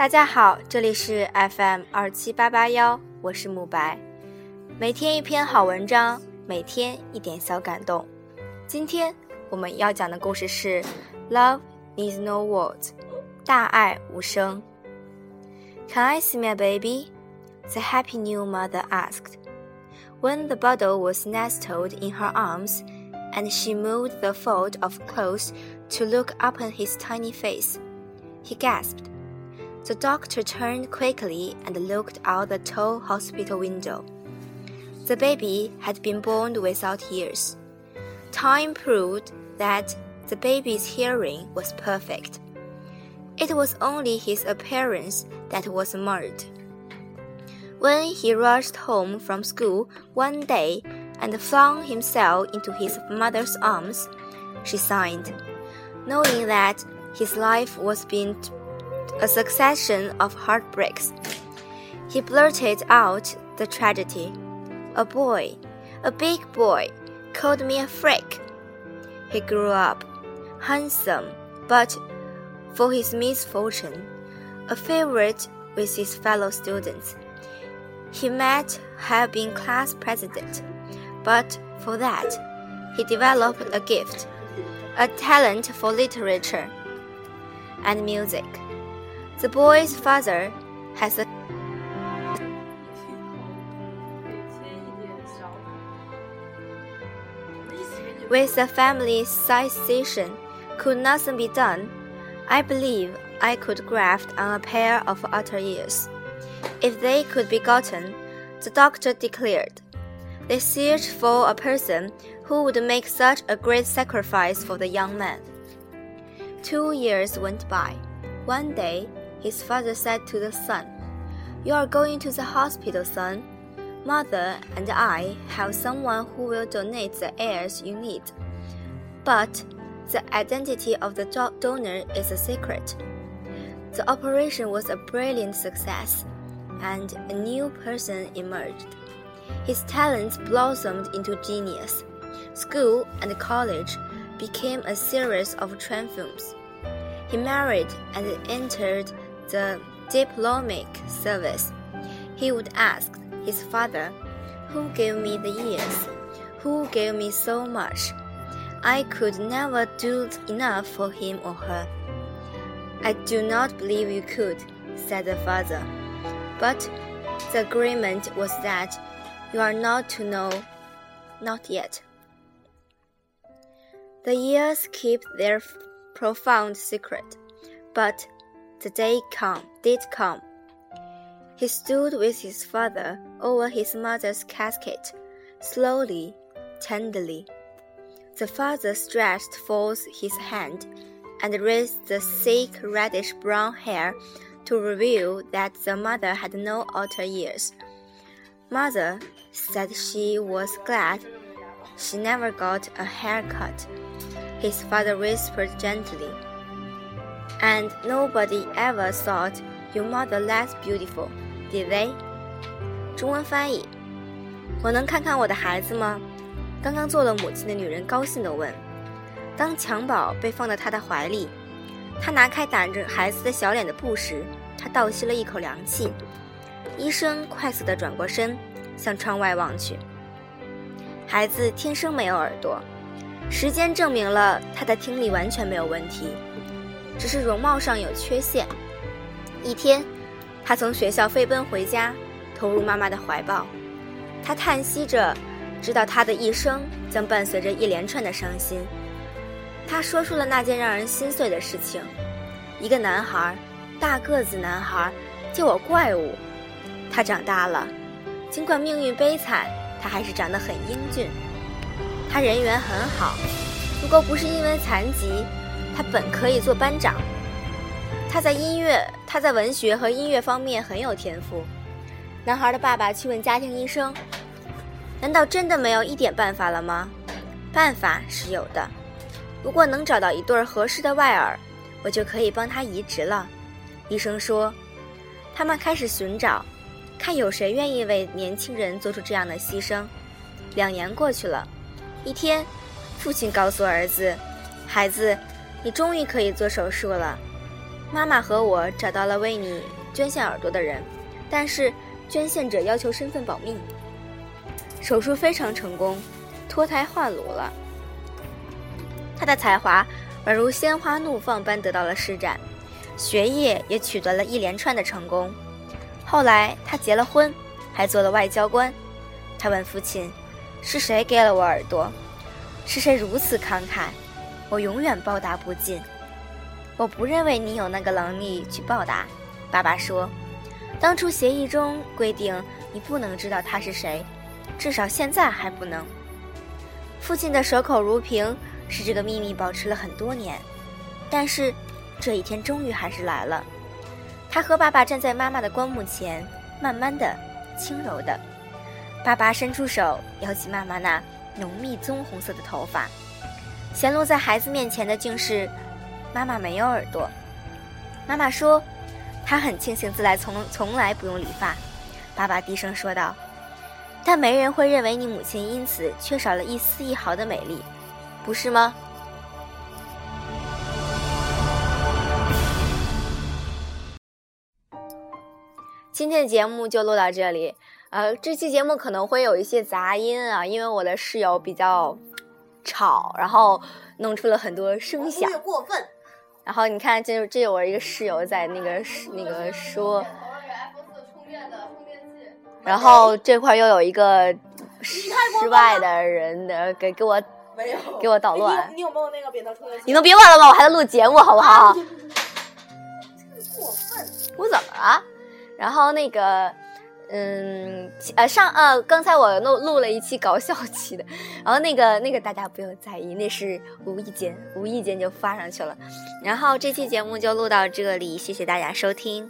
大家好，这里是 FM 二七八八幺，我是慕白。每天一篇好文章，每天一点小感动。今天我们要讲的故事是《Love Needs No Words》，大爱无声。Can I see my baby? The happy new mother asked. When the bottle was nestled in her arms, and she moved the fold of clothes to look upon his tiny face, he gasped. The doctor turned quickly and looked out the tall hospital window. The baby had been born without ears. Time proved that the baby's hearing was perfect. It was only his appearance that was marred. When he rushed home from school one day and flung himself into his mother's arms, she sighed, knowing that his life was being a succession of heartbreaks. He blurted out the tragedy. A boy, a big boy, called me a freak. He grew up, handsome, but for his misfortune, a favorite with his fellow students. He might have been class president, but for that, he developed a gift, a talent for literature and music. The boy's father has a with the family succession could nothing be done, I believe I could graft on a pair of outer ears. If they could be gotten, the doctor declared, they searched for a person who would make such a great sacrifice for the young man. Two years went by. One day, his father said to the son, You are going to the hospital, son. Mother and I have someone who will donate the heirs you need. But the identity of the donor is a secret. The operation was a brilliant success, and a new person emerged. His talents blossomed into genius. School and college became a series of triumphs. He married and entered the diplomatic service. He would ask his father, Who gave me the years? Who gave me so much? I could never do enough for him or her. I do not believe you could, said the father. But the agreement was that you are not to know, not yet. The years keep their profound secret, but the day come did come. He stood with his father over his mother's casket, slowly, tenderly. The father stretched forth his hand and raised the thick reddish brown hair to reveal that the mother had no outer ears. Mother said she was glad she never got a haircut. His father whispered gently, And nobody ever thought your mother less beautiful, did they? 中文翻译：我能看看我的孩子吗？刚刚做了母亲的女人高兴地问。当襁褓被放到她的怀里，她拿开挡着孩子的小脸的布时，她倒吸了一口凉气。医生快速地转过身，向窗外望去。孩子天生没有耳朵，时间证明了他的听力完全没有问题，只是容貌上有缺陷。一天，他从学校飞奔回家，投入妈妈的怀抱。他叹息着，知道他的一生将伴随着一连串的伤心。他说出了那件让人心碎的事情：一个男孩，大个子男孩，叫我怪物。他长大了，尽管命运悲惨。他还是长得很英俊，他人缘很好。如果不是因为残疾，他本可以做班长。他在音乐，他在文学和音乐方面很有天赋。男孩的爸爸去问家庭医生：“难道真的没有一点办法了吗？”办法是有的，如果能找到一对合适的外耳，我就可以帮他移植了。医生说，他们开始寻找。看有谁愿意为年轻人做出这样的牺牲。两年过去了，一天，父亲告诉儿子：“孩子，你终于可以做手术了。”妈妈和我找到了为你捐献耳朵的人，但是捐献者要求身份保密。手术非常成功，脱胎换骨了。他的才华宛如鲜花怒放般得到了施展，学业也取得了一连串的成功。后来他结了婚，还做了外交官。他问父亲：“是谁给了我耳朵？是谁如此慷慨？我永远报答不尽。”我不认为你有那个能力去报答。爸爸说：“当初协议中规定你不能知道他是谁，至少现在还不能。”父亲的守口如瓶。使这个秘密保持了很多年，但是这一天终于还是来了。他和爸爸站在妈妈的棺木前，慢慢的、轻柔的。爸爸伸出手，摇起妈妈那浓密棕红色的头发。显露在孩子面前的竟是妈妈没有耳朵。妈妈说，她很庆幸自来从从来不用理发。爸爸低声说道：“但没人会认为你母亲因此缺少了一丝一毫的美丽。”不是吗？今天的节目就录到这里。呃，这期节目可能会有一些杂音啊，因为我的室友比较吵，然后弄出了很多声响。过分。然后你看，这这有我一个室友在那个那个说。然后这块又有一个室外的人的给给我。没有，给我捣乱。你有没有那个扁桃充电器？你能别玩了吗？我还在录节目，好不好？过分！我怎么了？然后那个，嗯，呃，上呃，刚才我录录了一期搞笑期的，然后那个那个大家不用在意，那是无意间无意间就发上去了。然后这期节目就录到这里，谢谢大家收听。